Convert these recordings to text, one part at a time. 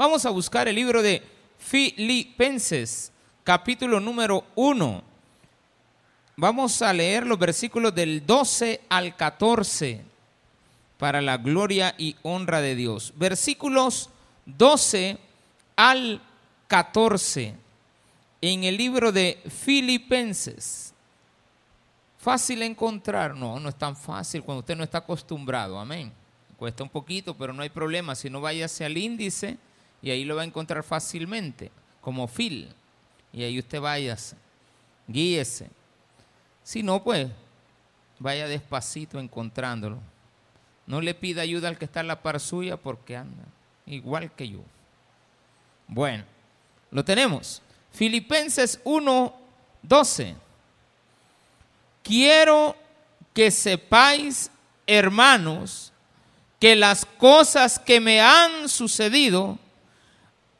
Vamos a buscar el libro de Filipenses, capítulo número 1. Vamos a leer los versículos del 12 al 14 para la gloria y honra de Dios. Versículos 12 al 14 en el libro de Filipenses. Fácil encontrar, no, no es tan fácil cuando usted no está acostumbrado, amén. Cuesta un poquito, pero no hay problema. Si no, váyase al índice y ahí lo va a encontrar fácilmente, como fil. Y ahí usted váyase, guíese. Si no, pues vaya despacito encontrándolo. No le pida ayuda al que está en la par suya porque anda igual que yo. Bueno, lo tenemos. Filipenses 1, 12. Quiero que sepáis, hermanos, que las cosas que me han sucedido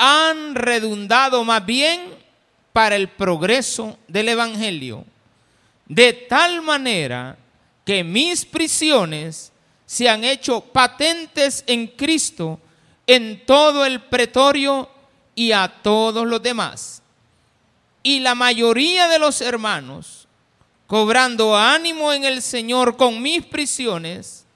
han redundado más bien para el progreso del Evangelio, de tal manera que mis prisiones se han hecho patentes en Cristo en todo el pretorio y a todos los demás. Y la mayoría de los hermanos, cobrando ánimo en el Señor con mis prisiones,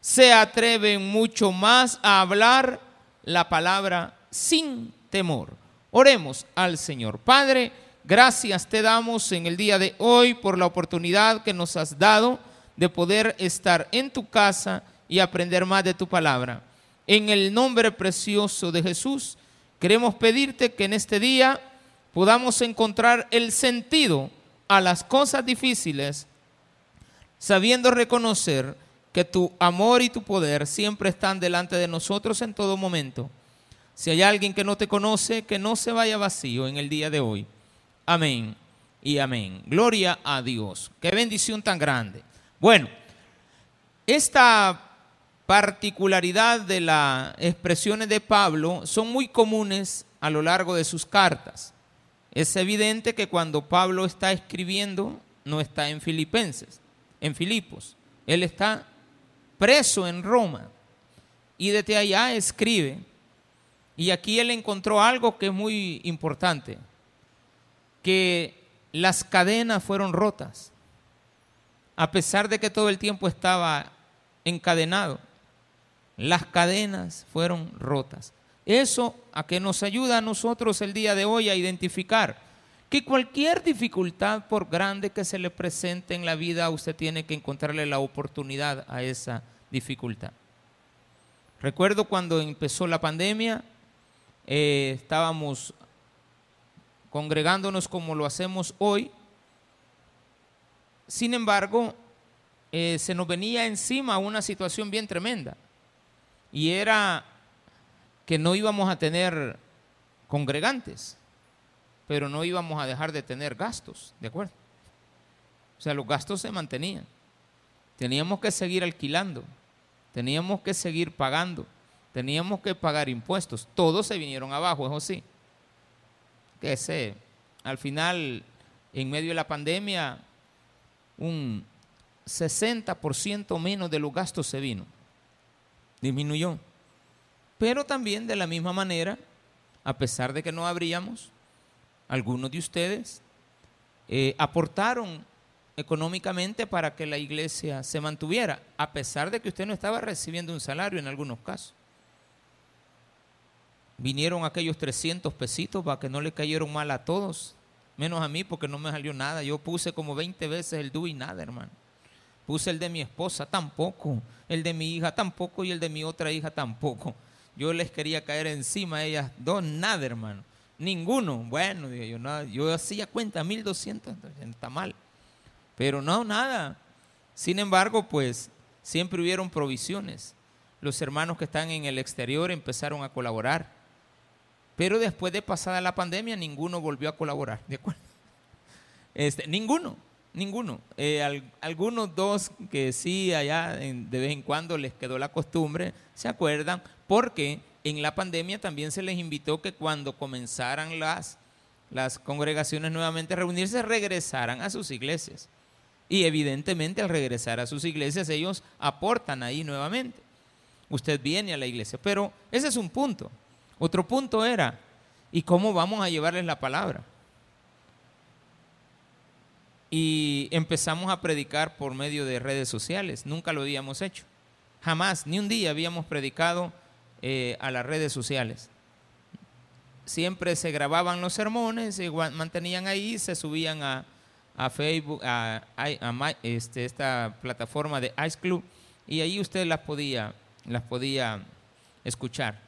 se atreven mucho más a hablar la palabra sin temor. Oremos al Señor. Padre, gracias te damos en el día de hoy por la oportunidad que nos has dado de poder estar en tu casa y aprender más de tu palabra. En el nombre precioso de Jesús, queremos pedirte que en este día podamos encontrar el sentido a las cosas difíciles, sabiendo reconocer que tu amor y tu poder siempre están delante de nosotros en todo momento. Si hay alguien que no te conoce, que no se vaya vacío en el día de hoy. Amén y amén. Gloria a Dios. Qué bendición tan grande. Bueno, esta particularidad de las expresiones de Pablo son muy comunes a lo largo de sus cartas. Es evidente que cuando Pablo está escribiendo, no está en Filipenses, en Filipos. Él está preso en Roma y desde allá escribe y aquí él encontró algo que es muy importante, que las cadenas fueron rotas, a pesar de que todo el tiempo estaba encadenado. Las cadenas fueron rotas. Eso a que nos ayuda a nosotros el día de hoy a identificar que cualquier dificultad, por grande que se le presente en la vida, usted tiene que encontrarle la oportunidad a esa dificultad. Recuerdo cuando empezó la pandemia, eh, estábamos congregándonos como lo hacemos hoy. Sin embargo, eh, se nos venía encima una situación bien tremenda. Y era que no íbamos a tener congregantes, pero no íbamos a dejar de tener gastos, ¿de acuerdo? O sea, los gastos se mantenían. Teníamos que seguir alquilando, teníamos que seguir pagando, teníamos que pagar impuestos. Todos se vinieron abajo, eso sí. Que sé, al final, en medio de la pandemia, un 60% menos de los gastos se vino. Disminuyó. Pero también de la misma manera, a pesar de que no abríamos, algunos de ustedes eh, aportaron económicamente para que la iglesia se mantuviera, a pesar de que usted no estaba recibiendo un salario en algunos casos vinieron aquellos 300 pesitos para que no le cayeron mal a todos, menos a mí porque no me salió nada. Yo puse como 20 veces el dú y nada, hermano. Puse el de mi esposa tampoco, el de mi hija tampoco y el de mi otra hija tampoco. Yo les quería caer encima a ellas dos, nada, hermano. Ninguno. Bueno, yo, nada. yo hacía cuenta, 1200, está mal. Pero no, nada. Sin embargo, pues siempre hubieron provisiones. Los hermanos que están en el exterior empezaron a colaborar pero después de pasada la pandemia, ninguno volvió a colaborar, ¿de acuerdo? Este, ninguno, ninguno. Eh, algunos dos que sí, allá de vez en cuando les quedó la costumbre, se acuerdan, porque en la pandemia también se les invitó que cuando comenzaran las, las congregaciones nuevamente a reunirse, regresaran a sus iglesias. Y evidentemente al regresar a sus iglesias ellos aportan ahí nuevamente. Usted viene a la iglesia, pero ese es un punto. Otro punto era, ¿y cómo vamos a llevarles la palabra? Y empezamos a predicar por medio de redes sociales. Nunca lo habíamos hecho. Jamás, ni un día habíamos predicado eh, a las redes sociales. Siempre se grababan los sermones, se mantenían ahí, se subían a, Facebook, a, este, esta plataforma de Ice Club, y ahí usted las podía, las podía escuchar.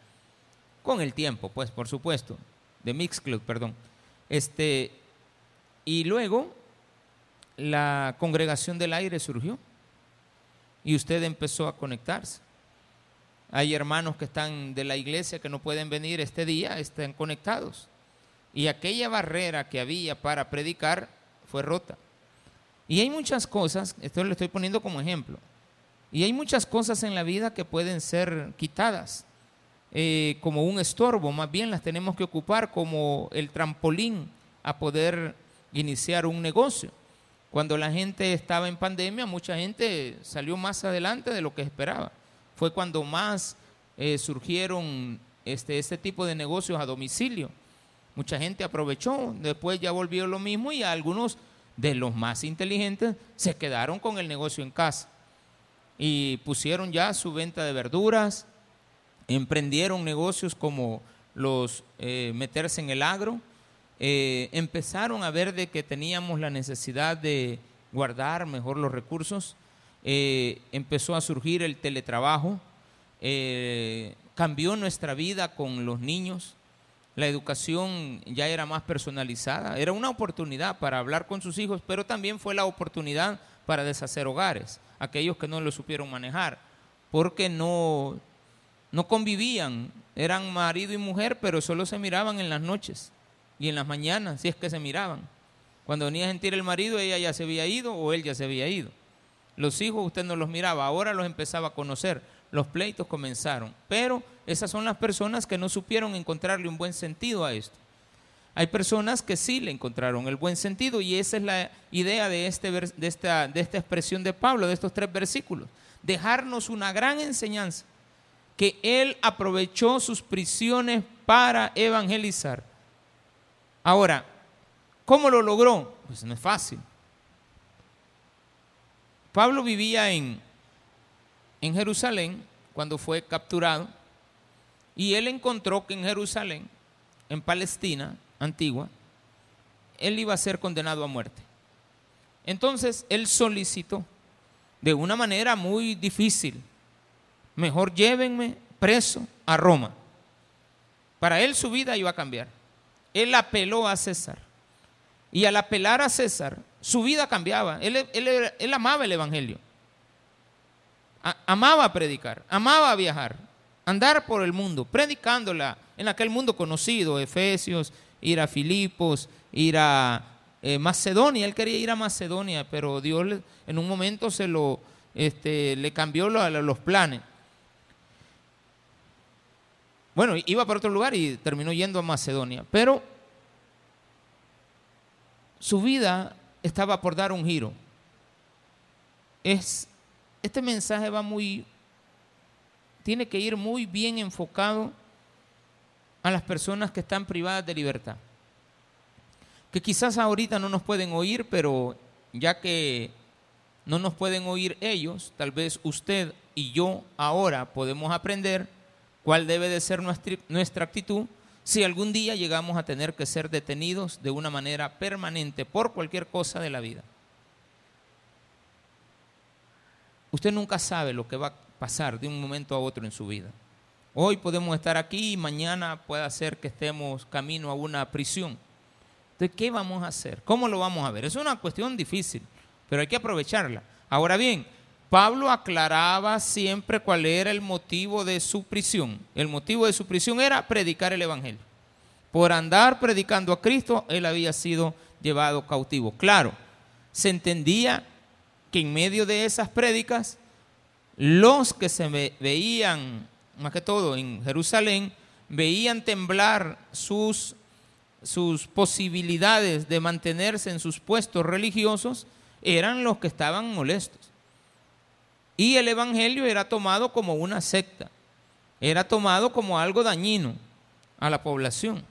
Con el tiempo, pues, por supuesto, de Mix Club, perdón. Este, y luego la congregación del aire surgió y usted empezó a conectarse. Hay hermanos que están de la iglesia que no pueden venir este día, están conectados. Y aquella barrera que había para predicar fue rota. Y hay muchas cosas, esto lo estoy poniendo como ejemplo, y hay muchas cosas en la vida que pueden ser quitadas eh, como un estorbo, más bien las tenemos que ocupar como el trampolín a poder iniciar un negocio. Cuando la gente estaba en pandemia, mucha gente salió más adelante de lo que esperaba. Fue cuando más eh, surgieron este, este tipo de negocios a domicilio. Mucha gente aprovechó, después ya volvió lo mismo y algunos de los más inteligentes se quedaron con el negocio en casa y pusieron ya su venta de verduras, emprendieron negocios como los eh, meterse en el agro, eh, empezaron a ver de que teníamos la necesidad de guardar mejor los recursos, eh, empezó a surgir el teletrabajo, cambió nuestra vida con los niños, la educación ya era más personalizada, era una oportunidad para hablar con sus hijos, pero también fue la oportunidad para deshacer hogares, aquellos que no lo supieron manejar, porque no, no convivían, eran marido y mujer, pero solo se miraban en las noches y en las mañanas, si es que se miraban. Cuando venía a sentir el marido, ella ya se había ido o él ya se había ido. Los hijos usted no los miraba, ahora los empezaba a conocer. Los pleitos comenzaron. Pero esas son las personas que no supieron encontrarle un buen sentido a esto. Hay personas que sí le encontraron el buen sentido y esa es la idea de, este, de, esta, de esta expresión de Pablo, de estos tres versículos. Dejarnos una gran enseñanza, que él aprovechó sus prisiones para evangelizar Ahora, ¿cómo lo logró? Pues no es fácil. Pablo vivía en, en Jerusalén cuando fue capturado y él encontró que en Jerusalén, en Palestina antigua, él iba a ser condenado a muerte. Entonces él solicitó de una manera muy difícil, mejor llévenme preso a Roma. Para él su vida iba a cambiar él apeló a César. Y al apelar a César, su vida cambiaba. Él, amaba el Evangelio. amaba predicar, amaba viajar, andar por el mundo, predicándola en aquel mundo conocido, Efesios, ir a Filipos, ir a eh, Macedonia. Él quería ir a Macedonia, pero Dios en un momento se lo, este, le cambió los planes. Bueno, iba para otro lugar y terminó yendo a Macedonia. Pero su vida estaba por dar un giro. Es, este mensaje va muy, tiene que ir muy bien enfocado a las personas que están privadas de libertad. Que quizás ahorita no nos pueden oír, pero ya que no nos pueden oír ellos, tal vez usted y yo ahora podemos aprender cuál debe de ser nuestra actitud si algún día llegamos a tener que ser detenidos de una manera permanente por cualquier cosa de la vida. Usted nunca sabe lo que va a pasar de un momento a otro en su vida. Hoy podemos estar aquí y mañana puede ser que estemos camino a una prisión. Entonces, ¿qué vamos a hacer? ¿Cómo lo vamos a ver? Es una cuestión difícil, pero hay que aprovecharla. Ahora bien, Pablo aclaraba siempre cuál era el motivo de su prisión. El motivo de su prisión era predicar el Evangelio. Por andar predicando a Cristo, él había sido llevado cautivo. Claro, se entendía que en medio de esas prédicas, los que se veían, más que todo en Jerusalén, veían temblar sus, sus posibilidades de mantenerse en sus puestos religiosos, eran los que estaban molestos. Y el Evangelio era tomado como una secta, era tomado como algo dañino. a la población.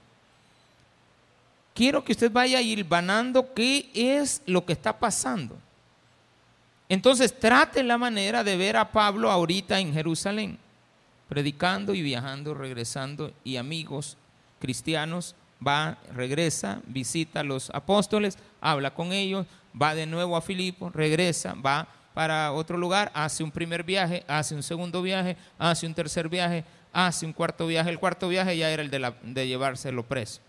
Quiero que usted vaya hilvanando qué es lo que está pasando. Entonces trate la manera de ver a Pablo ahorita en Jerusalén, predicando y viajando, regresando, y amigos cristianos, va, regresa, visita a los apóstoles, habla con ellos, va de nuevo a Filipo, regresa, va para otro lugar, hace un primer viaje, hace un segundo viaje, hace un tercer viaje, hace un cuarto viaje. El cuarto viaje ya era el de, de llevárselo preso.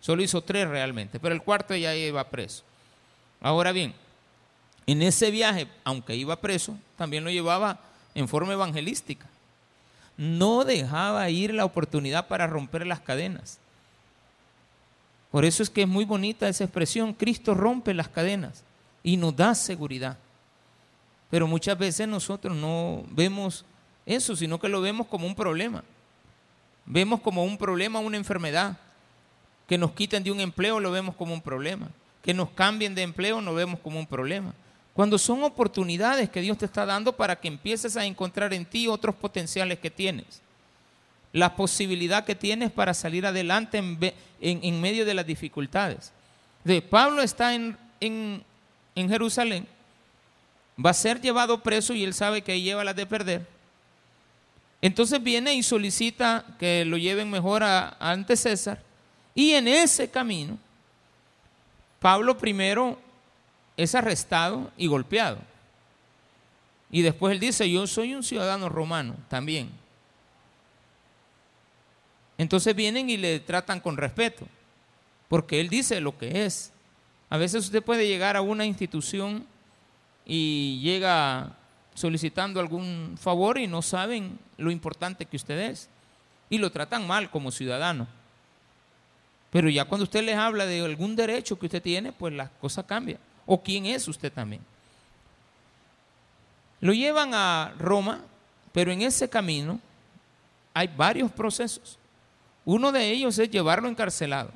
Solo hizo tres realmente, pero el cuarto ya iba preso. Ahora bien, en ese viaje, aunque iba preso, también lo llevaba en forma evangelística. No dejaba ir la oportunidad para romper las cadenas. Por eso es que es muy bonita esa expresión, Cristo rompe las cadenas y nos da seguridad. Pero muchas veces nosotros no vemos eso, sino que lo vemos como un problema. Vemos como un problema una enfermedad. Que nos quiten de un empleo lo vemos como un problema. Que nos cambien de empleo lo vemos como un problema. Cuando son oportunidades que Dios te está dando para que empieces a encontrar en ti otros potenciales que tienes. La posibilidad que tienes para salir adelante en, medio de las dificultades. De Pablo está en, en Jerusalén, va a ser llevado preso y él sabe que lleva las de perder. Entonces viene y solicita que lo lleven mejor a, ante César. Y en ese camino, Pablo primero es arrestado y golpeado. Y después él dice, yo soy un ciudadano romano también. Entonces vienen y le tratan con respeto, porque él dice lo que es. A veces usted puede llegar a una institución y llega solicitando algún favor y no saben lo importante que usted es. Y lo tratan mal como ciudadano. Pero ya cuando usted les habla de algún derecho que usted tiene, pues la cosa cambia. O quién es usted también. Lo llevan a Roma, pero en ese camino hay varios procesos. Uno de ellos es llevarlo encarcelado.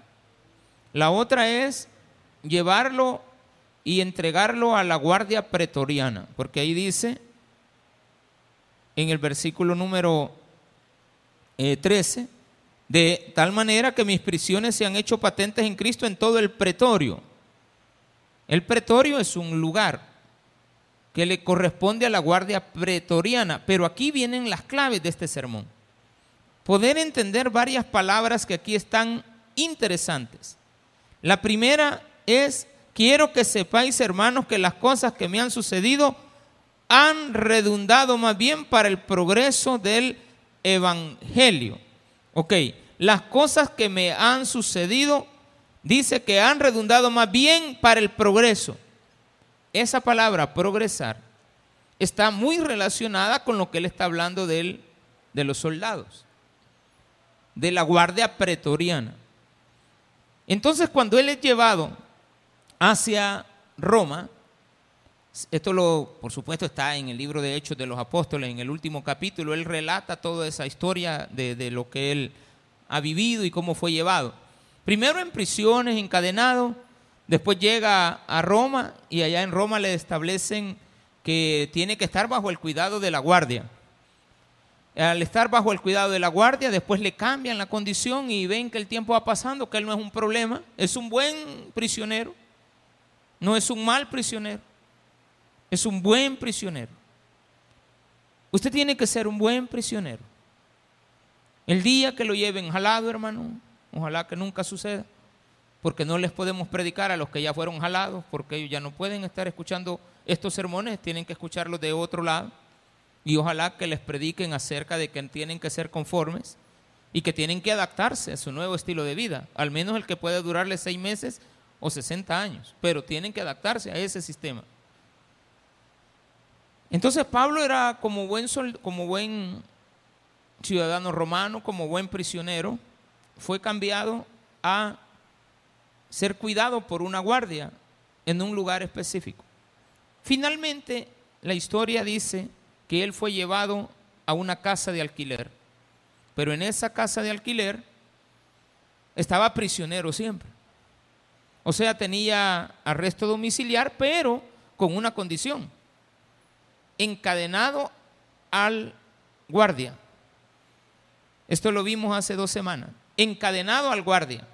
La otra es llevarlo y entregarlo a la guardia pretoriana, porque ahí dice en el versículo número 13, eh, de tal manera que mis prisiones se han hecho patentes en Cristo en todo el pretorio. El pretorio es un lugar que le corresponde a la guardia pretoriana, pero aquí vienen las claves de este sermón. Poder entender varias palabras que aquí están interesantes. La primera es quiero que sepáis, hermanos, que las cosas que me han sucedido han redundado más bien para el progreso del Evangelio. Ok, las cosas que me han sucedido, dice que han redundado más bien para el progreso. Esa palabra, progresar, está muy relacionada con lo que él está hablando de, de los soldados, de la guardia pretoriana. Entonces, cuando él es llevado hacia Roma. Esto lo, por supuesto, está en el libro de Hechos de los Apóstoles, en el último capítulo. Él relata toda esa historia de, de lo que él ha vivido y cómo fue llevado. Primero en prisiones, encadenado, después llega a Roma y allá en Roma le establecen que tiene que estar bajo el cuidado de la guardia. Al estar bajo el cuidado de la guardia, después le cambian la condición y ven que el tiempo va pasando, que él no es un problema, es un buen prisionero no es un mal prisionero, es un buen prisionero. Usted tiene que ser un buen prisionero. El día que lo lleven jalado, hermano, ojalá que nunca suceda, porque no les podemos predicar a los que ya fueron jalados, porque ellos ya no pueden estar escuchando estos sermones, tienen que escucharlos de otro lado. Y ojalá que les prediquen acerca de que tienen que ser conformes y que tienen que adaptarse a su nuevo estilo de vida, al menos el que puede durarles seis meses o 60 años, pero tienen que adaptarse a ese sistema. Entonces Pablo era como buen, como buen ciudadano romano, como buen prisionero, fue cambiado a ser cuidado por una guardia en un lugar específico. Finalmente, la historia dice que él fue llevado a una casa de alquiler, pero en esa casa de alquiler estaba prisionero siempre. O sea, tenía arresto domiciliar, pero con una condición. Encadenado al guardia. Esto lo vimos hace dos semanas. encadenado al guardia.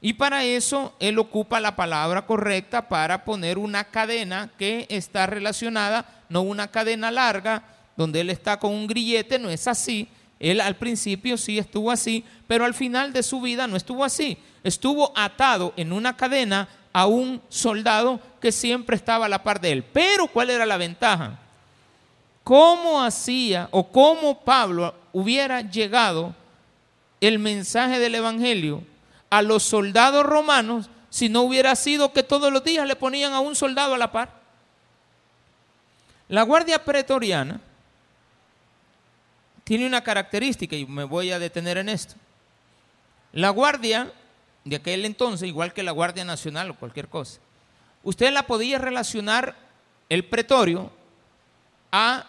Y para eso él ocupa la palabra correcta para poner una cadena que está relacionada, no una cadena larga, donde él está con un grillete, no es así. Él al principio sí estuvo así, pero al final de su vida no estuvo así. Estuvo atado en una cadena a un soldado que siempre estaba a la par de él. Pero ¿cuál era la ventaja? ¿Cómo hacía o cómo Pablo hubiera llegado el mensaje del Evangelio a los soldados romanos si no hubiera sido que todos los días le ponían a un soldado a la par? La guardia pretoriana tiene una característica y me voy a detener en esto. La guardia de aquel entonces, igual que la Guardia Nacional o cualquier cosa, usted la podía relacionar el pretorio a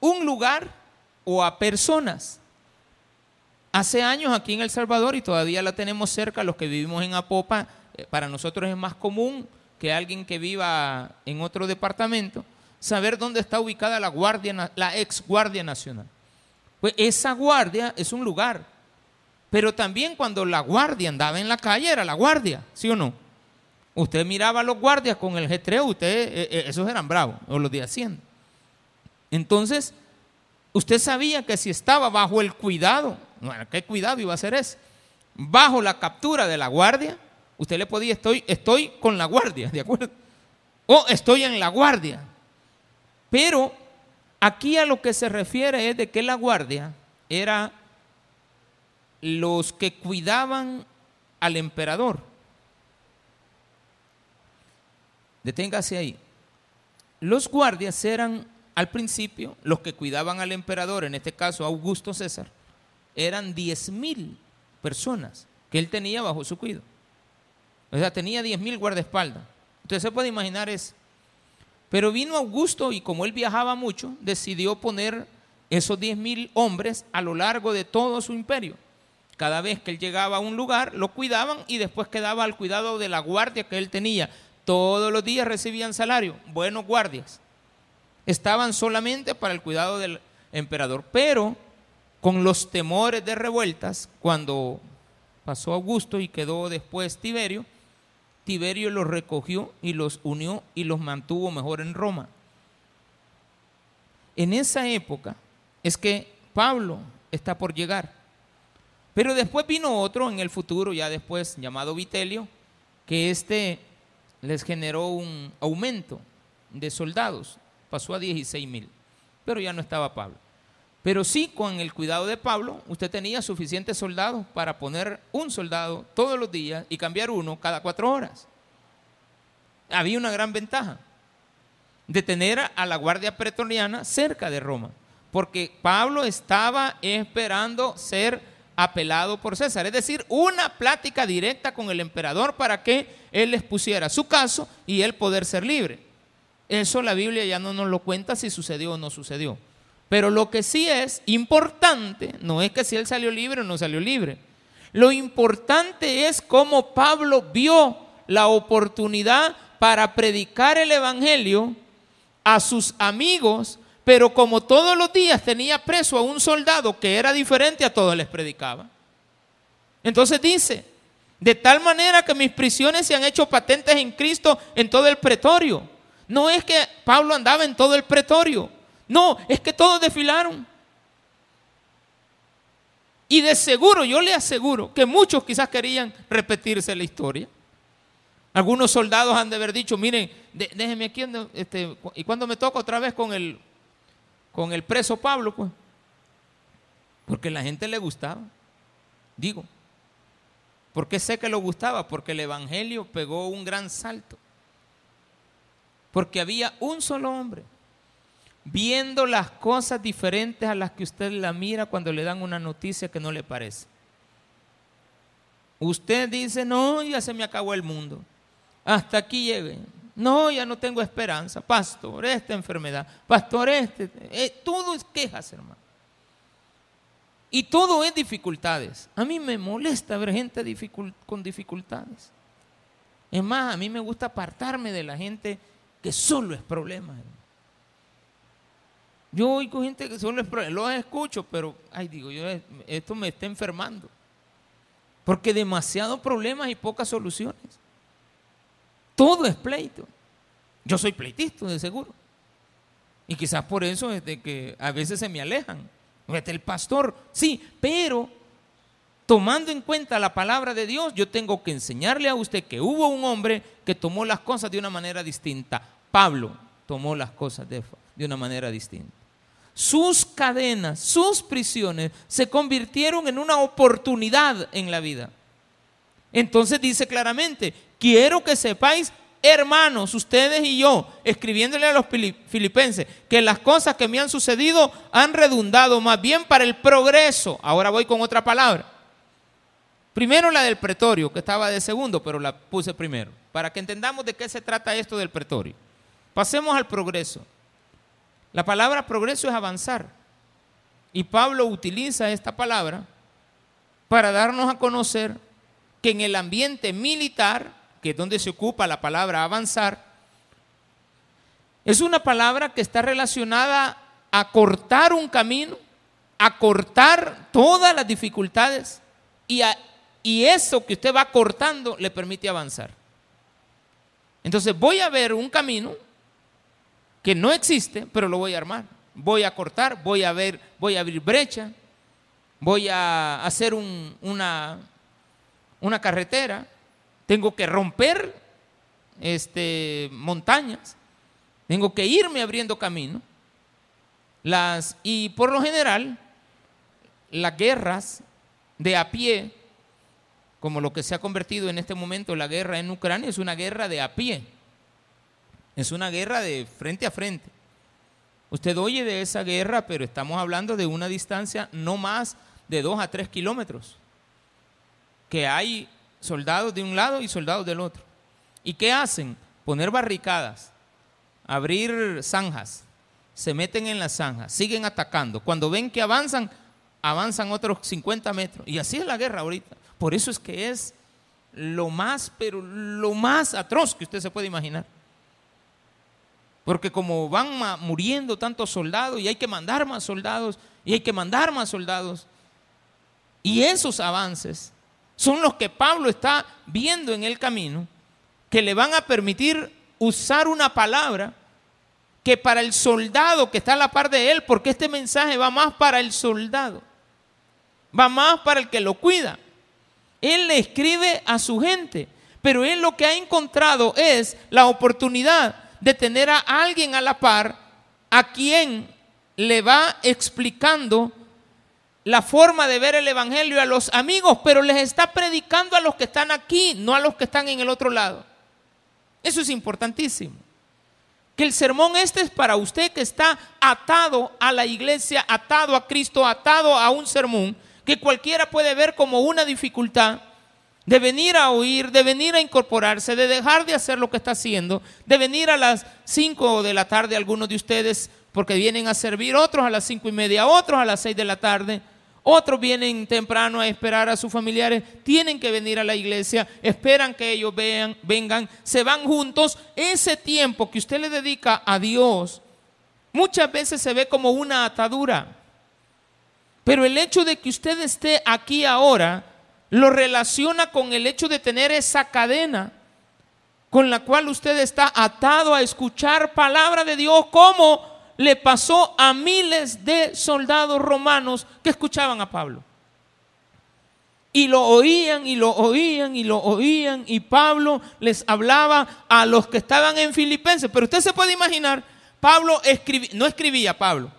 un lugar o a personas. Hace años aquí en El Salvador, y todavía la tenemos cerca, los que vivimos en Apopa, eh, para nosotros es más común que alguien que viva en otro departamento, saber dónde está ubicada la, guardia, la ex Guardia Nacional. Pues esa guardia es un lugar, pero también cuando la guardia andaba en la calle era la guardia, ¿sí o no? Usted miraba a los guardias con el G3, usted, eh, eh, esos eran bravos, o los de Hacienda. Entonces, usted sabía que si estaba bajo el cuidado, ¿qué cuidado iba a ser ese? Bajo la captura de la guardia, usted le podía, estoy, estoy con la guardia, ¿de acuerdo? O estoy en la guardia. Pero aquí a lo que se refiere es de que la guardia era los que cuidaban al emperador. Deténgase ahí. Los guardias eran al principio, los que cuidaban al emperador, en este caso Augusto César, eran diez mil personas que él tenía bajo su cuidado. O sea, tenía diez mil guardaespaldas. Usted se puede imaginar eso. Pero vino Augusto y como él viajaba mucho, decidió poner esos diez mil hombres a lo largo de todo su imperio. Cada vez que él llegaba a un lugar, lo cuidaban y después quedaba al cuidado de la guardia que él tenía. Todos los días recibían salario, buenos guardias estaban solamente para el cuidado del emperador. Pero con los temores de revueltas, cuando pasó Augusto y quedó después Tiberio, Tiberio los recogió y los unió y los mantuvo mejor en Roma. En esa época es que Pablo está por llegar. Pero después vino otro en el futuro, ya después llamado Vitelio, que este les generó un aumento de soldados pasó a 16 mil, pero ya no estaba Pablo. Pero sí, con el cuidado de Pablo, usted tenía suficientes soldados para poner un soldado todos los días y cambiar uno cada cuatro horas. Había una gran ventaja de tener a la guardia pretoriana cerca de Roma, porque Pablo estaba esperando ser apelado por César, es decir, una plática directa con el emperador para que él les pusiera su caso y él poder ser libre. Eso la Biblia ya no nos lo cuenta si sucedió o no sucedió. Pero lo que sí es importante no es que si él salió libre o no salió libre. Lo importante es cómo Pablo vio la oportunidad para predicar el Evangelio a sus amigos, pero como todos los días tenía preso a un soldado que era diferente a todos les predicaba. Entonces dice, de tal manera que mis prisiones se han hecho patentes en Cristo en todo el pretorio. No es que Pablo andaba en todo el pretorio. No, es que todos desfilaron. Y de seguro, yo le aseguro que muchos quizás querían repetirse la historia. Algunos soldados han de haber dicho, miren, déjenme aquí, este, y cuando me toca otra vez con el, con el preso Pablo, pues, porque la gente le gustaba, digo. ¿Por qué sé que lo gustaba? Porque el Evangelio pegó un gran salto. Porque había un solo hombre viendo las cosas diferentes a las que usted la mira cuando le dan una noticia que no le parece. Usted dice, no, ya se me acabó el mundo. Hasta aquí llegué. No, ya no tengo esperanza. Pastor, esta enfermedad. Pastor, este. Eh, todo es quejas, hermano. Y todo es dificultades. A mí me molesta ver gente con dificultades. Es más, a mí me gusta apartarme de la gente que solo es problema. Yo oigo gente que solo es problema, lo escucho, pero, ay, digo, yo, esto me está enfermando. Porque demasiados problemas y pocas soluciones. Todo es pleito. Yo soy pleitista, de seguro. Y quizás por eso es de que a veces se me alejan. Este el pastor, sí, pero tomando en cuenta la palabra de Dios, yo tengo que enseñarle a usted que hubo un hombre que tomó las cosas de una manera distinta. Pablo tomó las cosas de, de una manera distinta. Sus cadenas, sus prisiones se convirtieron en una oportunidad en la vida. Entonces dice claramente, quiero que sepáis hermanos, ustedes y yo, escribiéndole a los filipenses, que las cosas que me han sucedido han redundado más bien para el progreso. Ahora voy con otra palabra. Primero la del pretorio, que estaba de segundo, pero la puse primero, para que entendamos de qué se trata esto del pretorio. Pasemos al progreso. La palabra progreso es avanzar. Y Pablo utiliza esta palabra para darnos a conocer que en el ambiente militar que es donde se ocupa la palabra avanzar, es una palabra que está relacionada a cortar un camino, a cortar todas las dificultades y, y eso que usted va cortando le permite avanzar. Entonces voy a ver un camino que no existe, pero lo voy a armar. Voy a cortar, voy a ver, voy a abrir brecha, voy a hacer una, una carretera, tengo que romper este, montañas, tengo que irme abriendo camino. Las, y por lo general, las guerras de a pie, como lo que se ha convertido en este momento la guerra en Ucrania, es una guerra de a pie. Es una guerra de frente a frente. Usted oye de esa guerra, pero estamos hablando de una distancia no más de dos a tres kilómetros. Que hay soldados de un lado y soldados del otro. ¿Y qué hacen? Poner barricadas, abrir zanjas, se meten en las zanjas, siguen atacando. Cuando ven que avanzan, avanzan otros 50 metros. Y así es la guerra ahorita. Por eso es que es lo más, pero lo más atroz que usted se puede imaginar. Porque como van muriendo tantos soldados y hay que mandar más soldados y hay que mandar más soldados. Y esos avances son los que Pablo está viendo en el camino, que le van a permitir usar una palabra que para el soldado que está a la par de él, porque este mensaje va más para el soldado, va más para el que lo cuida. Él le escribe a su gente, pero él lo que ha encontrado es la oportunidad de tener a alguien a la par a quien le va explicando la forma de ver el Evangelio a los amigos, pero les está predicando a los que están aquí, no a los que están en el otro lado. Eso es importantísimo. Que el sermón este es para usted que está atado a la iglesia, atado a Cristo, atado a un sermón que cualquiera puede ver como una dificultad de venir a oír, de venir a incorporarse, de dejar de hacer lo que está haciendo, de venir a las 5 de la tarde algunos de ustedes porque vienen a servir, otros a las cinco y media, otros a las 6 de la tarde. Otros vienen temprano a esperar a sus familiares, tienen que venir a la iglesia, esperan que ellos vean, vengan, se van juntos. Ese tiempo que usted le dedica a Dios muchas veces se ve como una atadura. Pero el hecho de que usted esté aquí ahora lo relaciona con el hecho de tener esa cadena con la cual usted está atado a escuchar palabra de Dios como le pasó a miles de soldados romanos que escuchaban a Pablo. Y lo oían y lo oían y lo oían y Pablo les hablaba a los que estaban en Filipenses. Pero usted se puede imaginar, Pablo no escribía Pablo.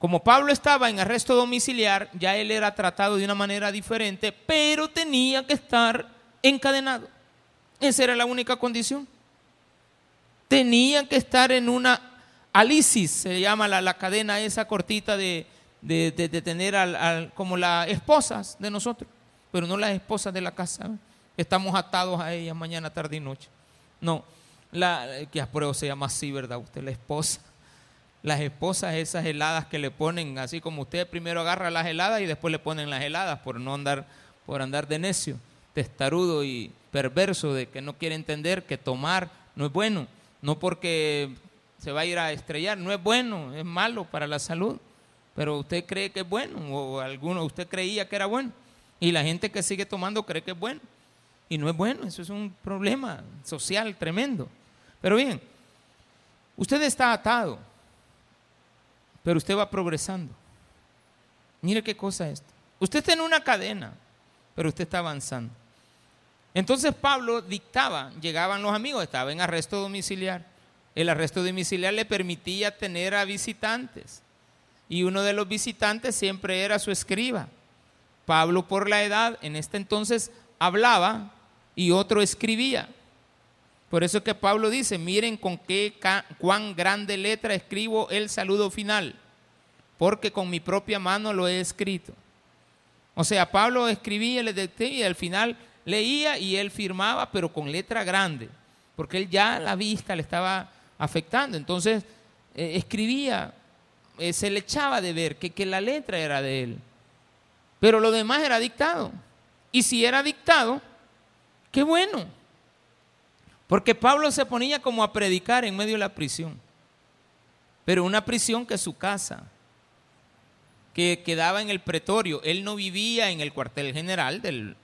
Como Pablo estaba en arresto domiciliar, ya él era tratado de una manera diferente, pero tenía que estar encadenado. Esa era la única condición. Tenía que estar en una Alicis se llama la, cadena esa cortita de, tener al, como las esposas de nosotros, pero no las esposas de la casa. Estamos atados a ellas mañana, tarde y noche. No, la, que prueba se llama así, ¿verdad? Usted la esposa. Las esposas, esas heladas que le ponen, así como usted primero agarra las heladas y después le ponen las heladas por no andar, por andar de necio, testarudo y perverso, de que no quiere entender que tomar no es bueno. No porque se va a ir a estrellar. No es bueno, es malo para la salud. Pero usted cree que es bueno, o alguno, usted creía que era bueno. Y la gente que sigue tomando cree que es bueno. Y no es bueno, eso es un problema social tremendo. Pero bien, usted está atado, pero usted va progresando. Mire qué cosa es esto. Usted está en una cadena, pero usted está avanzando. Entonces Pablo dictaba, llegaban los amigos, estaba en arresto domiciliar. El arresto domiciliar le permitía tener a visitantes. Y uno de los visitantes siempre era su escriba. Pablo por la edad en este entonces hablaba y otro escribía. Por eso es que Pablo dice, miren con qué cuán grande letra escribo el saludo final, porque con mi propia mano lo he escrito. O sea, Pablo escribía, y al final leía y él firmaba, pero con letra grande, porque él ya la vista le estaba afectando. Entonces, eh, escribía, eh, se le echaba de ver que, que la letra era de él, pero lo demás era dictado. Y si era dictado, qué bueno, porque Pablo se ponía como a predicar en medio de la prisión, pero una prisión que es su casa, que quedaba en el pretorio. Él no vivía en el cuartel general del,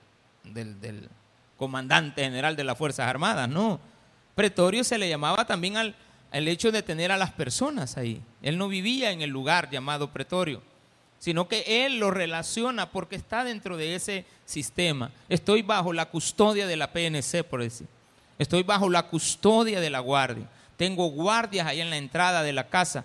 comandante general de las Fuerzas Armadas, no. Pretorio se le llamaba también al, al hecho de tener a las personas ahí. Él no vivía en el lugar llamado pretorio, sino que él lo relaciona porque está dentro de ese sistema. Estoy bajo la custodia de la PNC, por decir. Estoy bajo la custodia de la guardia. Tengo guardias ahí en la entrada de la casa.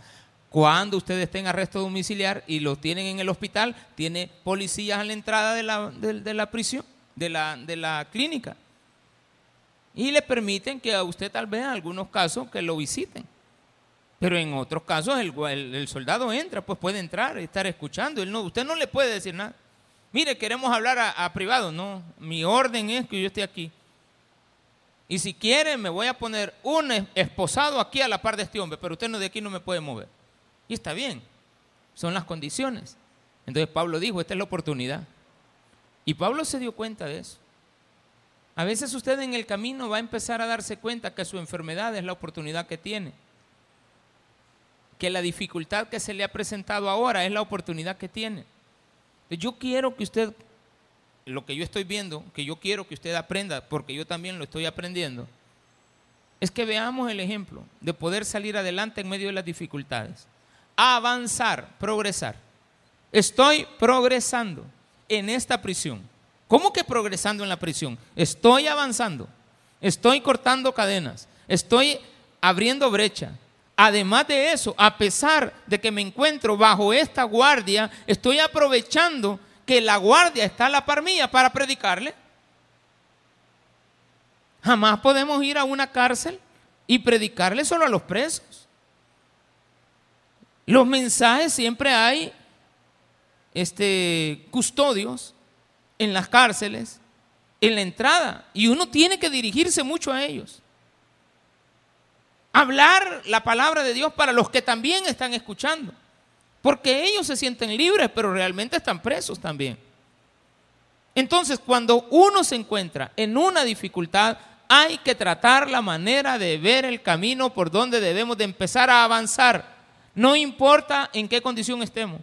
Cuando ustedes estén en arresto domiciliar y los tienen en el hospital, tiene policías a la entrada de la, de, la prisión, de la, de la clínica. Y le permiten que a usted tal vez en algunos casos que lo visiten. Pero en otros casos el, el, soldado entra, pues puede entrar y estar escuchando. Él no, usted no le puede decir nada. Mire, queremos hablar a, privado. No, mi orden es que yo esté aquí. Y si quiere, me voy a poner un esposado aquí a la par de este hombre, pero usted no de aquí no me puede mover. Y está bien, son las condiciones. Entonces Pablo dijo, esta es la oportunidad. Y Pablo se dio cuenta de eso. A veces usted en el camino va a empezar a darse cuenta que su enfermedad es la oportunidad que tiene. Que la dificultad que se le ha presentado ahora es la oportunidad que tiene. Yo quiero que usted, lo que yo estoy viendo, que yo quiero que usted aprenda, porque yo también lo estoy aprendiendo, es que veamos el ejemplo de poder salir adelante en medio de las dificultades avanzar, progresar. Estoy progresando en esta prisión. ¿Cómo que progresando en la prisión? Estoy avanzando, estoy cortando cadenas, estoy abriendo brecha. Además de eso, a pesar de que me encuentro bajo esta guardia, estoy aprovechando que la guardia está a la par para predicarle. Jamás podemos ir a una cárcel y predicarle solo a los presos. Los mensajes siempre hay este, custodios en las cárceles, en la entrada, y uno tiene que dirigirse mucho a ellos. Hablar la palabra de Dios para los que también están escuchando, porque ellos se sienten libres, pero realmente están presos también. Entonces, cuando uno se encuentra en una dificultad, hay que tratar la manera de ver el camino por donde debemos de empezar a avanzar. No importa en qué condición estemos.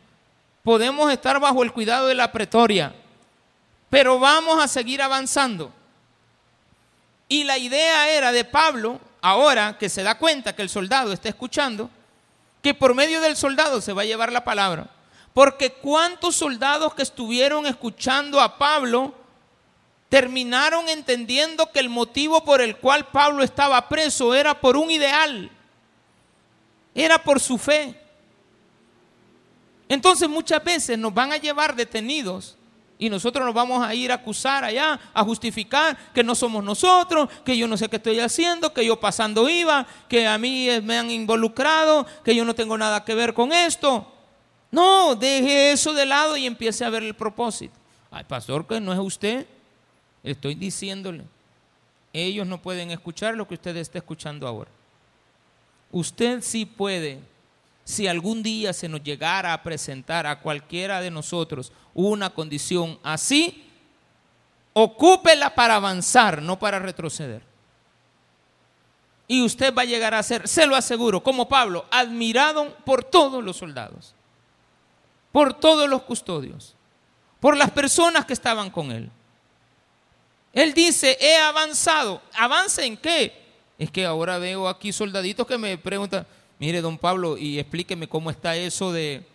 Podemos estar bajo el cuidado de la pretoria, pero vamos a seguir avanzando. Y la idea era de Pablo, ahora que se da cuenta que el soldado está escuchando, que por medio del soldado se va a llevar la palabra. Porque cuántos soldados que estuvieron escuchando a Pablo terminaron entendiendo que el motivo por el cual Pablo estaba preso era por un ideal era por su fe. Entonces muchas veces nos van a llevar detenidos y nosotros nos vamos a ir a acusar allá, a justificar que no somos nosotros, que yo no sé qué estoy haciendo, que yo pasando iba, que a mí me han involucrado, que yo no tengo nada que ver con esto. No, deje eso de lado y empiece a ver el propósito. Ay, pastor, que no es usted. Estoy diciéndole. Ellos no pueden escuchar lo que usted está escuchando ahora. Usted sí puede, si algún día se nos llegara a presentar a cualquiera de nosotros una condición así, ocúpela para avanzar, no para retroceder. Y usted va a llegar a ser, se lo aseguro, como Pablo, admirado por todos los soldados, por todos los custodios, por las personas que estaban con él. Él dice, he avanzado. ¿Avance en qué? Es que ahora veo aquí soldaditos que me preguntan, mire, don Pablo, y explíqueme cómo está eso de,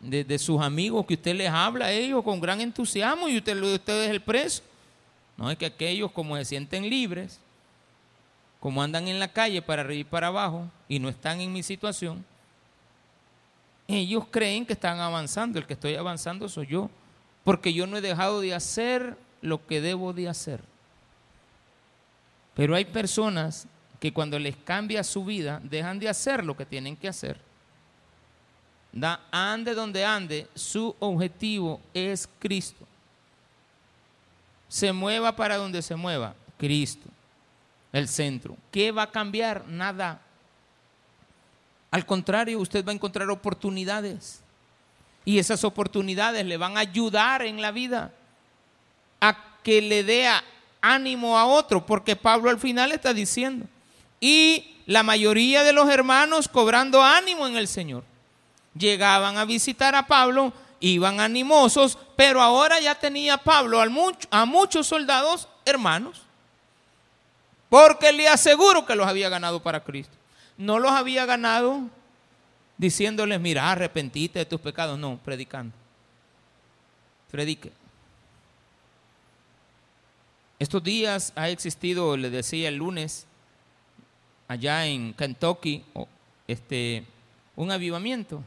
de, sus amigos que usted les habla a ellos con gran entusiasmo y usted, usted es el preso. No, es que aquellos como se sienten libres, como andan en la calle para arriba y para abajo y no están en mi situación, ellos creen que están avanzando. El que estoy avanzando soy yo, porque yo no he dejado de hacer lo que debo de hacer. Pero hay personas que cuando les cambia su vida dejan de hacer lo que tienen que hacer. Ande donde ande, su objetivo es Cristo. Se mueva para donde se mueva, Cristo, el centro. ¿Qué va a cambiar? Nada. Al contrario, usted va a encontrar oportunidades. Y esas oportunidades le van a ayudar en la vida a que le dé ánimo a otro, porque Pablo al final está diciendo, y la mayoría de los hermanos cobrando ánimo en el Señor. Llegaban a visitar a Pablo, iban animosos, pero ahora ya tenía Pablo a muchos soldados hermanos, porque le aseguro que los había ganado para Cristo. No los había ganado diciéndoles, mira, arrepentite de tus pecados, no, predicando. Predique. Estos días ha existido, le decía el lunes, allá en Kentucky, este, un avivamiento.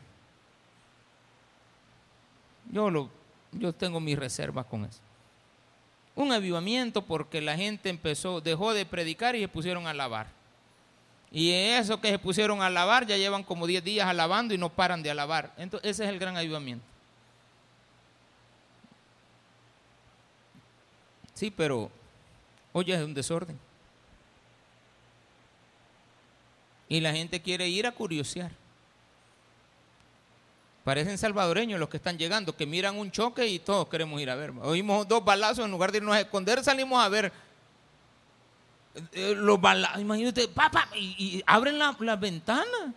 Yo, lo, yo tengo mis reservas con eso. Un avivamiento porque la gente empezó, dejó de predicar y se pusieron a alabar. Y eso que se pusieron a alabar, ya llevan como 10 días alabando y no paran de alabar. Entonces, ese es el gran avivamiento. Sí, pero Oye, es un desorden. Y la gente quiere ir a curiosear. Parecen salvadoreños los que están llegando, que miran un choque y todos queremos ir a ver. Oímos dos balazos, en lugar de irnos a esconder, salimos a ver eh, los balazos. Imagínate, papá, y, abren las la ventanas.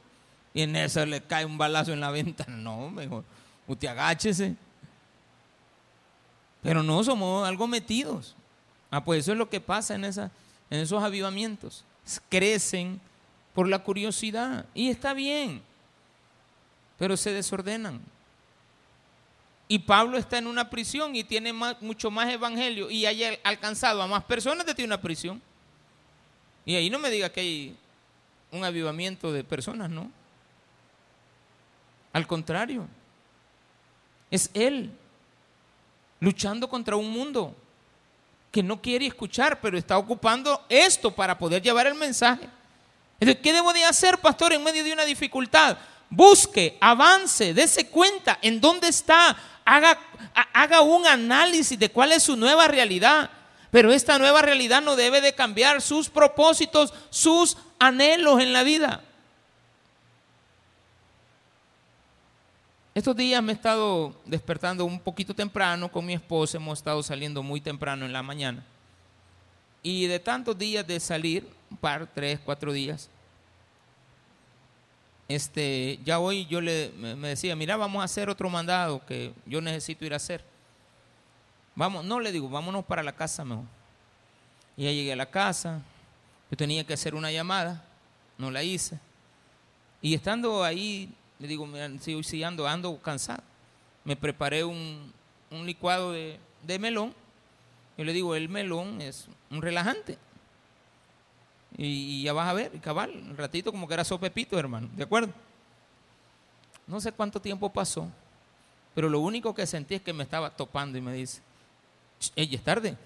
Y en eso le cae un balazo en la ventana. No, mejor, usted agáchese. Pero no somos algo metidos. Ah, pues eso es lo que pasa en, esa, en esos avivamientos. Crecen por la curiosidad y está bien, pero se desordenan. Y Pablo está en una prisión y tiene mucho más evangelio y haya alcanzado a más personas desde una prisión. Y ahí no me diga que hay un avivamiento de personas, ¿no? Al contrario, es él luchando contra un mundo que no quiere escuchar, pero está ocupando esto para poder llevar el mensaje. Entonces, ¿qué debo de hacer, pastor, en medio de una dificultad? Busque, avance, dése cuenta en dónde está, haga, haga un análisis de cuál es su nueva realidad. Pero esta nueva realidad no debe de cambiar sus propósitos, sus anhelos en la vida. Estos días me he estado despertando un poquito temprano con mi esposa, hemos estado saliendo muy temprano en la mañana. Y de tantos días de salir, un par, tres, cuatro días, este, ya hoy yo le, me decía, mira, vamos a hacer otro mandado que yo necesito ir a hacer. Vamos, no le digo, vámonos para la casa mejor. Y ya llegué a la casa, yo tenía que hacer una llamada, no la hice. Y estando ahí le digo, mira, si, ando, ando cansado. Me preparé un, licuado de, melón. Yo le digo, el melón es un relajante. Y, ya vas a ver, cabal, un ratito como que era sopepito, hermano, ¿de acuerdo? No sé cuánto tiempo pasó, pero lo único que sentí es que me estaba topando y me dice, ella es tarde,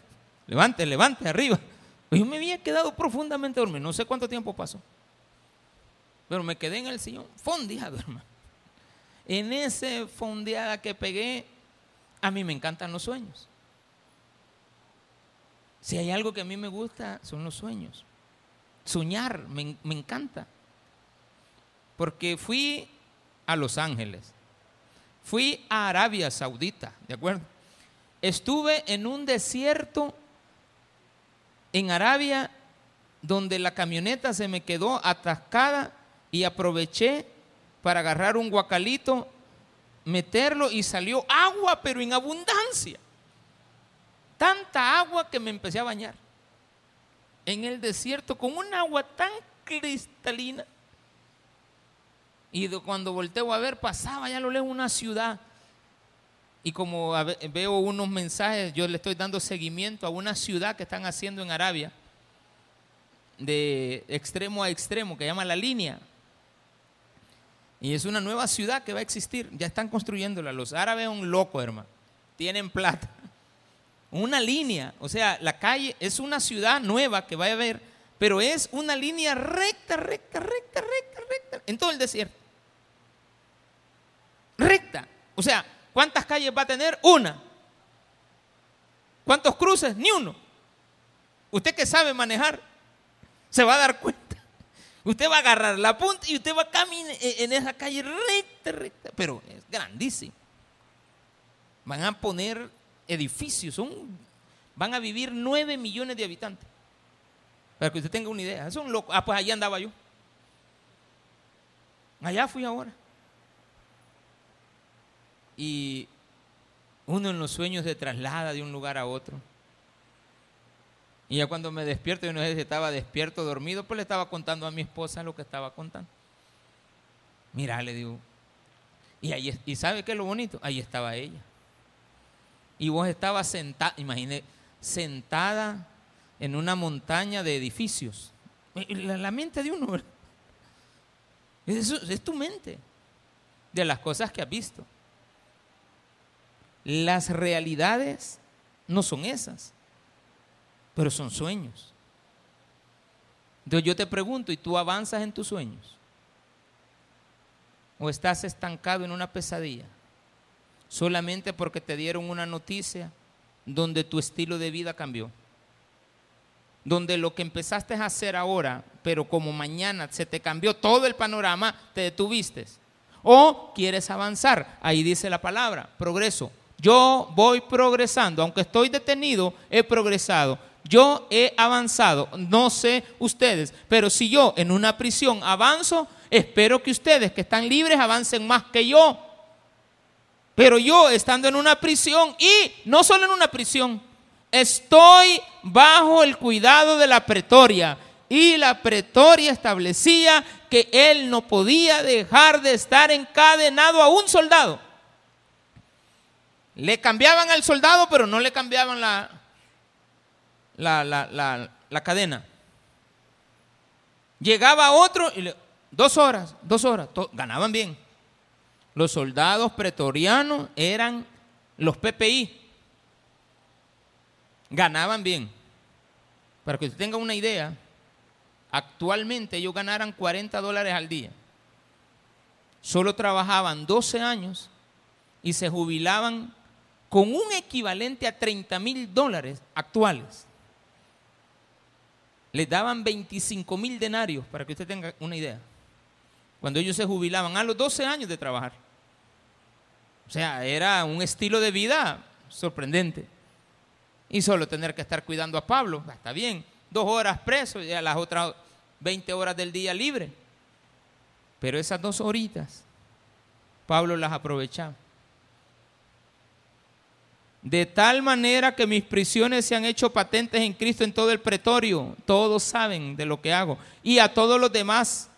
levante, levante, arriba. yo me había quedado profundamente dormido, no sé cuánto tiempo pasó. Pero me quedé en el sillón fondeado, hermano. En ese fondeada que pegué, a mí me encantan los sueños. Si hay algo que a mí me gusta, son los sueños. Soñar, me, me encanta. Porque fui a Los Ángeles, fui a Arabia Saudita, ¿de acuerdo? Estuve en un desierto en Arabia donde la camioneta se me quedó atascada y aproveché para agarrar un guacalito meterlo y salió agua, pero en abundancia. Tanta agua que me empecé a bañar en el desierto con un agua tan cristalina. Y cuando volteo a ver, pasaba ya lo leo una ciudad. Y como veo unos mensajes, yo le estoy dando seguimiento a una ciudad que están haciendo en Arabia, de extremo a extremo, que llama La Línea. Y es una nueva ciudad que va a existir. Ya están construyéndola. Los árabes son un loco, hermano. Tienen plata. Una línea. O sea, la calle es una ciudad nueva que va a haber, pero es una línea recta, recta, recta, recta, recta, en todo el desierto. Recta. O sea, ¿cuántas calles va a tener? Una. ¿Cuántos cruces? Ni uno. Usted que sabe manejar, se va a dar cuenta. Usted va a agarrar la punta y usted va a caminar en esa calle recta, recta, pero es grandísimo. Van a poner edificios, van a vivir nueve millones de habitantes. Para que usted tenga una idea. Son locos. Ah, pues allá andaba yo. Allá fui ahora. Y uno en los sueños se traslada de un lugar a otro. Y ya cuando me despierto, y no sé si estaba despierto, dormido, pues le estaba contando a mi esposa lo que estaba contando. Mira, le digo. Y, ahí, ¿y sabe qué es lo bonito? Ahí estaba ella. Y vos estabas sentada, imagínate, sentada en una montaña de edificios. La, mente de uno, es tu mente, de las cosas que has visto. Las realidades no son esas pero son sueños. Entonces yo te pregunto, ¿y tú avanzas en tus sueños? ¿O estás estancado en una pesadilla? Solamente porque te dieron una noticia donde tu estilo de vida cambió. Donde lo que empezaste a hacer ahora, pero como mañana se te cambió todo el panorama, te detuviste. O quieres avanzar. Ahí dice la palabra, progreso. Yo voy progresando, aunque estoy detenido, he progresado. Yo he avanzado, no sé ustedes, pero si yo en una prisión avanzo, espero que ustedes que están libres avancen más que yo. Pero yo estando en una prisión y no solo en una prisión, estoy bajo el cuidado de la pretoria. Y la pretoria establecía que él no podía dejar de estar encadenado a un soldado. Le cambiaban al soldado, pero no le cambiaban la, la, cadena. Llegaba otro y dos horas, dos horas, ganaban bien. Los soldados pretorianos eran los PPI. Ganaban bien. Para que usted tenga una idea, actualmente ellos ganaran 40 dólares al día. Solo trabajaban 12 años y se jubilaban con un equivalente a 30 mil dólares actuales les daban 25 mil denarios, para que usted tenga una idea, cuando ellos se jubilaban a los 12 años de trabajar. O sea, era un estilo de vida sorprendente. Y solo tener que estar cuidando a Pablo, está bien, dos horas preso y a las otras 20 horas del día libre. Pero esas dos horitas, Pablo las aprovechaba de tal manera que mis prisiones se han hecho patentes en Cristo en todo el pretorio. Todos saben de lo que hago. Y a todos los demás.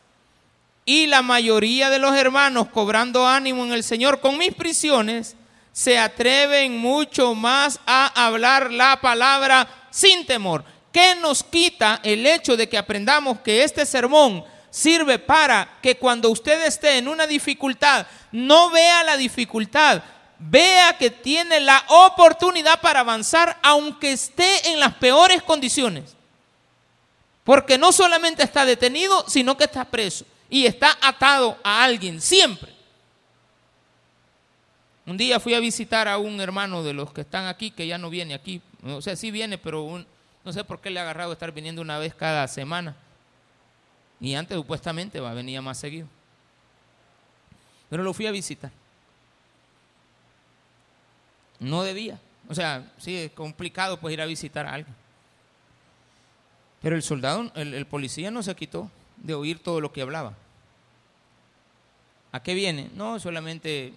Y la mayoría de los hermanos, cobrando ánimo en el Señor con mis prisiones, se atreven mucho más a hablar la palabra sin temor. ¿Qué nos quita el hecho de que aprendamos que este sermón sirve para que cuando usted esté en una dificultad, no vea la dificultad, vea que tiene la oportunidad para avanzar aunque esté en las peores condiciones. Porque no solamente está detenido, sino que está preso y está atado a alguien siempre. Un día fui a visitar a un hermano de los que están aquí, que ya no viene aquí. O sea, sí viene, pero no sé por qué le ha agarrado estar viniendo una vez cada semana. Y antes supuestamente va, venía más seguido. Pero lo fui a visitar. No debía. O sea, sí, es complicado pues ir a visitar a alguien. Pero el soldado, el, policía no se quitó de oír todo lo que hablaba. ¿A qué viene? No, solamente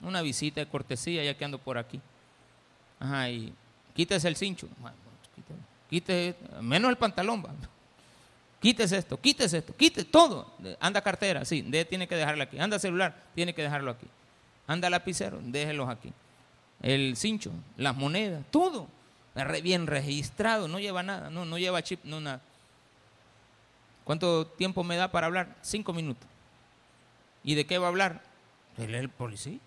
una visita de cortesía ya que ando por aquí. Ajá, y quítese el cincho. Quítese, menos el pantalón. Va. Quítese esto, quítese esto, quítese todo. Anda cartera, sí, tiene que dejarla aquí. Anda celular, tiene que dejarlo aquí. Anda lapicero, déjelos aquí. El cincho, las monedas, todo. Bien registrado, no lleva nada, no, no lleva chip, no nada. ¿Cuánto tiempo me da para hablar? Cinco minutos. ¿Y de qué va a hablar? Él es el policía.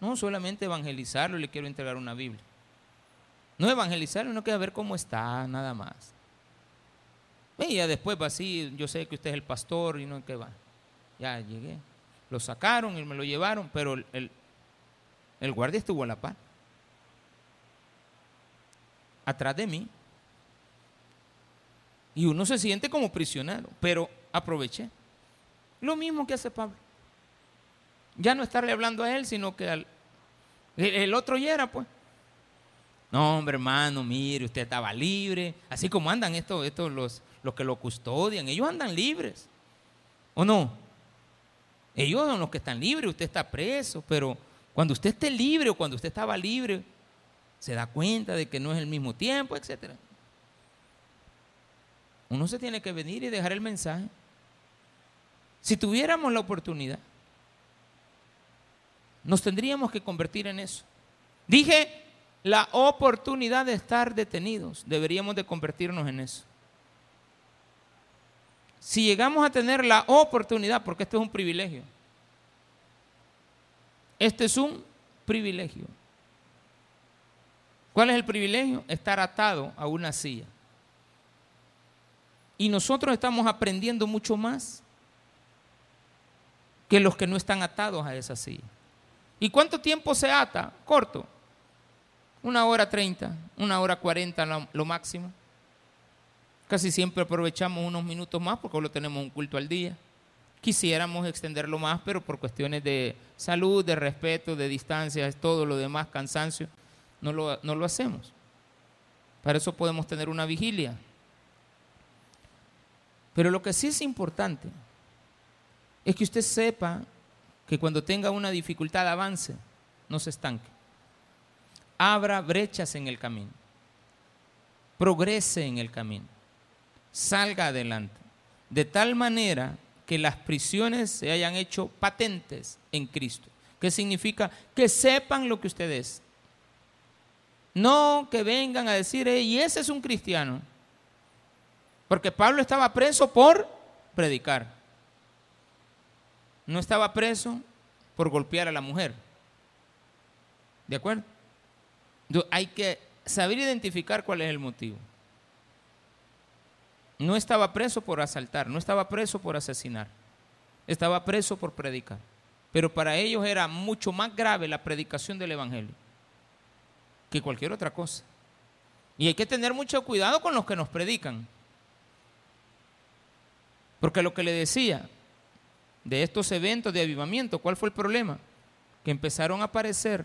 No, solamente evangelizarlo y le quiero entregar una Biblia. No evangelizarlo, no quiero ver cómo está, nada más. Y ya después va así, yo sé que usted es el pastor y no que va. Ya llegué. Lo sacaron y me lo llevaron, pero el guardia estuvo a la par. Atrás de mí. Y uno se siente como prisionero, pero aproveché. Lo mismo que hace Pablo. Ya no estarle hablando a él, sino que al el otro ya era, pues. No, hombre, hermano, mire, usted estaba libre. Así como andan estos, estos los, los que lo custodian. Ellos andan libres. ¿O no? Ellos son los que están libres, usted está preso. Pero cuando usted esté libre o cuando usted estaba libre, se da cuenta de que no es el mismo tiempo, etc. Uno se tiene que venir y dejar el mensaje. Si tuviéramos la oportunidad, nos tendríamos que convertir en eso. Dije la oportunidad de estar detenidos. Deberíamos de convertirnos en eso. Si llegamos a tener la oportunidad, porque esto es un privilegio. Este es un privilegio. ¿Cuál es el privilegio? Estar atado a una silla. Y nosotros estamos aprendiendo mucho más que los que no están atados a esa silla. ¿Y cuánto tiempo se ata? Corto. Una hora treinta, una hora cuarenta lo, máximo. Casi siempre aprovechamos unos minutos más porque lo tenemos un culto al día. Quisiéramos extenderlo más, pero por cuestiones de salud, de respeto, de distancia, todo lo demás, cansancio, no lo, no lo hacemos. Para eso podemos tener una vigilia. Pero lo que sí es importante es que usted sepa que cuando tenga una dificultad avance, no se estanque. Abra brechas en el camino. Progrese en el camino. Salga adelante. De tal manera que las prisiones se hayan hecho patentes en Cristo. ¿Qué significa? Que sepan lo que usted es. No que vengan a decir, y ese es un cristiano. Porque Pablo estaba preso por predicar no estaba preso por golpear a la mujer. ¿De acuerdo? hay que saber identificar cuál es el motivo. No estaba preso por asaltar, no estaba preso por asesinar, estaba preso por predicar. Pero para ellos era mucho más grave la predicación del Evangelio que cualquier otra cosa. Y hay que tener mucho cuidado con los que nos predican. Porque lo que le decía, de estos eventos de avivamiento, ¿cuál fue el problema? Que empezaron a aparecer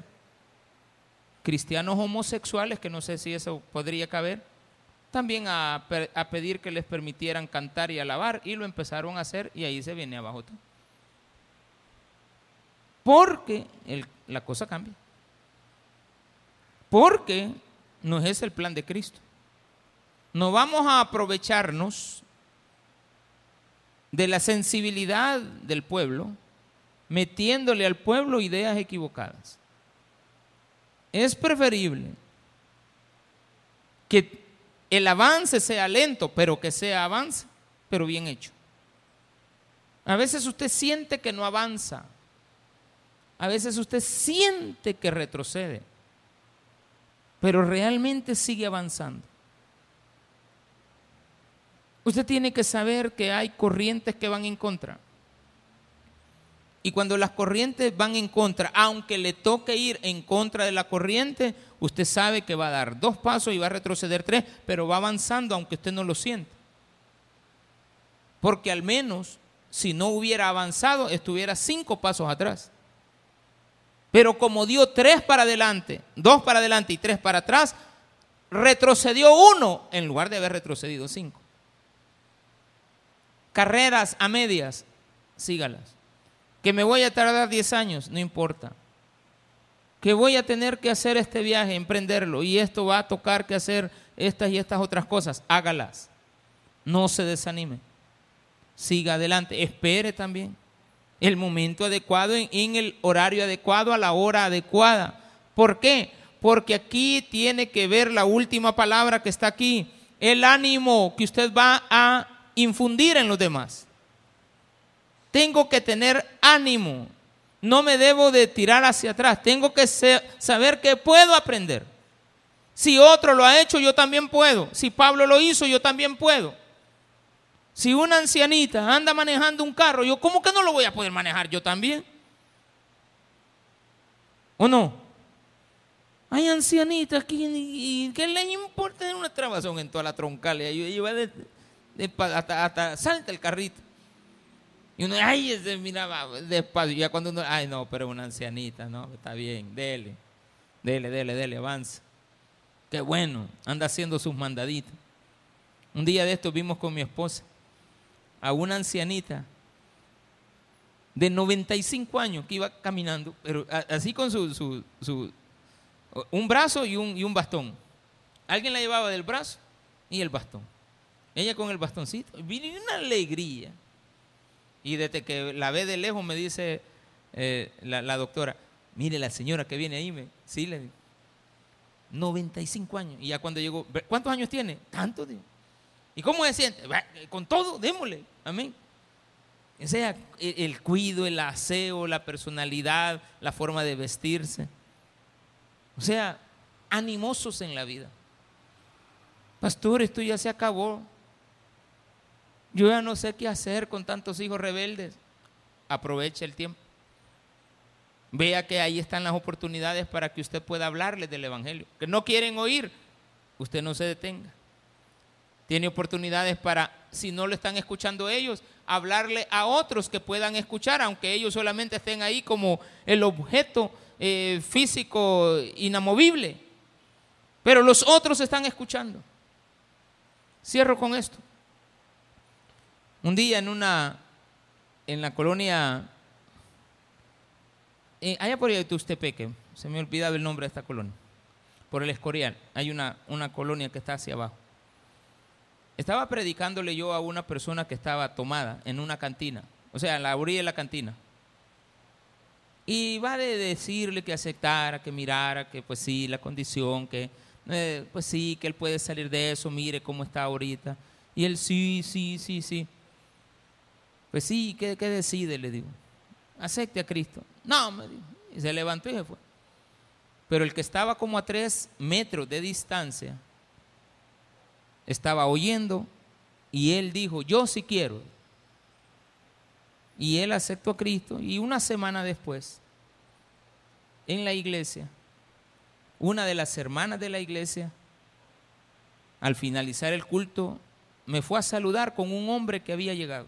cristianos homosexuales, que no sé si eso podría caber, también a, pedir que les permitieran cantar y alabar, y lo empezaron a hacer y ahí se viene abajo todo. Porque la cosa cambia. Porque no es el plan de Cristo. No vamos a aprovecharnos de la sensibilidad del pueblo, metiéndole al pueblo ideas equivocadas. Es preferible que el avance sea lento, pero que sea avance, pero bien hecho. A veces usted siente que no avanza. A veces usted siente que retrocede, pero realmente sigue avanzando. Usted tiene que saber que hay corrientes que van en contra. Y cuando las corrientes van en contra, aunque le toque ir en contra de la corriente, usted sabe que va a dar dos pasos y va a retroceder tres, pero va avanzando aunque usted no lo siente. Porque al menos si no hubiera avanzado, estuviera cinco pasos atrás. Pero como dio tres para adelante, dos para adelante y tres para atrás, retrocedió uno en lugar de haber retrocedido cinco carreras a medias, sígalas. Que me voy a tardar 10 años, no importa. que voy a tener que hacer este viaje, emprenderlo, y esto va a tocar que hacer estas y estas otras cosas, hágalas. No se desanime. Siga adelante. Espere también el momento adecuado, en, el horario adecuado, a la hora adecuada. ¿Por qué? Porque aquí tiene que ver la última palabra que está aquí, el ánimo que usted va a infundir en los demás. Tengo que tener ánimo. No me debo de tirar hacia atrás. Tengo que saber que puedo aprender. Si otro lo ha hecho, yo también puedo. Si Pablo lo hizo, yo también puedo. Si una ancianita anda manejando un carro, yo cómo que no lo voy a poder manejar yo también. ¿O no? Hay ancianitas aquí y ¿qué les importa tener una trabazón en toda la troncal? Y hasta, hasta salta el carrito. Y uno, ay, se miraba despacio. Y ya cuando uno, ay, no, pero una ancianita, no, está bien, dele, dele, dele, dele, avanza. Qué bueno, anda haciendo sus mandaditos. Un día de esto vimos con mi esposa a una ancianita de 95 años que iba caminando, pero así con su, su, un brazo y un, y un bastón. Alguien la llevaba del brazo y el bastón. Ella con el bastoncito. Vino una alegría. Y desde que la ve de lejos me dice eh, la, doctora, mire la señora que viene ahí, me, sí, le digo, 95 años. Y ya cuando llegó, ¿cuántos años tiene? Tanto. ¿Y cómo se siente? Con todo, démosle. Amén. O sea, el, cuido, el aseo, la personalidad, la forma de vestirse. O sea, animosos en la vida. Pastor, esto ya se acabó. Yo ya no sé qué hacer con tantos hijos rebeldes. Aproveche el tiempo. Vea que ahí están las oportunidades para que usted pueda hablarles del Evangelio. Que no quieren oír, usted no se detenga. Tiene oportunidades para, si no lo están escuchando ellos, hablarle a otros que puedan escuchar, aunque ellos solamente estén ahí como el objeto eh, físico inamovible. Pero los otros están escuchando. Cierro con esto. Un día en una, en la colonia, eh, allá por Tustepeque, se me olvidaba el nombre de esta colonia, por el Escorial, hay una, una colonia que está hacia abajo. Estaba predicándole yo a una persona que estaba tomada en una cantina, o sea, la orilla de la cantina. Y va de decirle que aceptara, que mirara, que pues sí, la condición, que eh, pues sí, que él puede salir de eso, mire cómo está ahorita. Y él sí, sí, sí, sí. Pues sí, ¿qué, decide? Le digo. Acepte a Cristo. No, me dijo. Y se levantó y se fue. Pero el que estaba como a tres metros de distancia, estaba oyendo y él dijo, yo sí quiero. Y él aceptó a Cristo y una semana después, en la iglesia, una de las hermanas de la iglesia, al finalizar el culto, me fue a saludar con un hombre que había llegado.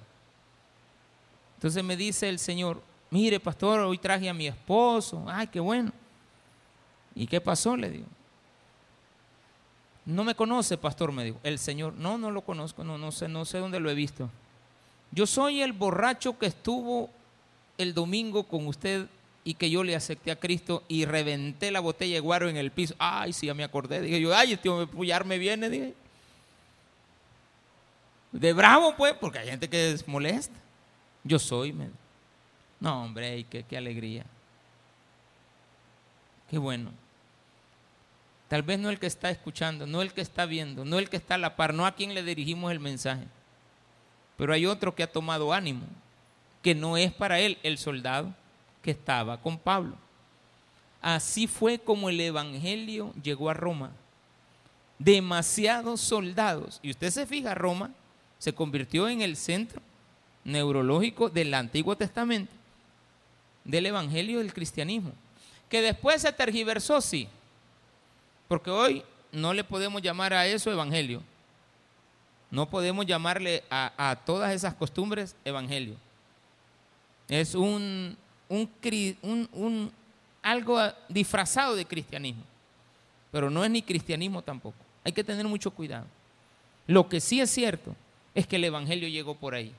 Entonces me dice el Señor, mire pastor, hoy traje a mi esposo, ay, qué bueno. ¿Y qué pasó? Le digo. No me conoce, pastor, me dijo. El Señor, no, no lo conozco, no, no sé, no sé dónde lo he visto. Yo soy el borracho que estuvo el domingo con usted y que yo le acepté a Cristo y reventé la botella de guaro en el piso. Ay, sí, ya me acordé. Dije yo, ay, este puyar me viene, dije. De bravo, pues, porque hay gente que es molesta. Yo soy, No, hombre, qué, qué alegría. Qué bueno. Tal vez no el que está escuchando, no el que está viendo, no el que está a la par, no a quien le dirigimos el mensaje. Pero hay otro que ha tomado ánimo, que no es para él el soldado que estaba con Pablo. Así fue como el Evangelio llegó a Roma. Demasiados soldados. Y usted se fija, Roma se convirtió en el centro neurológico del Antiguo Testamento, del Evangelio del cristianismo. Que después se tergiversó, sí, porque hoy no le podemos llamar a eso evangelio. No podemos llamarle a, todas esas costumbres evangelio. Es un, un, algo disfrazado de cristianismo. Pero no es ni cristianismo tampoco. Hay que tener mucho cuidado. Lo que sí es cierto es que el evangelio llegó por ahí.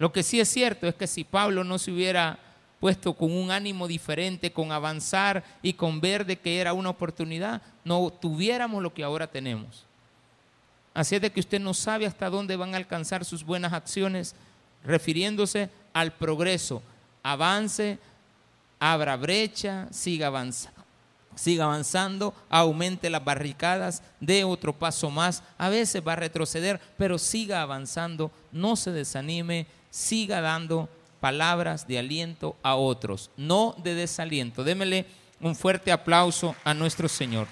Lo que sí es cierto es que si Pablo no se hubiera puesto con un ánimo diferente, con avanzar y con ver de que era una oportunidad, no tuviéramos lo que ahora tenemos. Así es de que usted no sabe hasta dónde van a alcanzar sus buenas acciones, refiriéndose al progreso. Avance, abra brecha, siga avanzando. Siga avanzando, aumente las barricadas, dé otro paso más. A veces va a retroceder, pero siga avanzando, no se desanime, siga dando palabras de aliento a otros, no de desaliento. Démele un fuerte aplauso a nuestro Señor.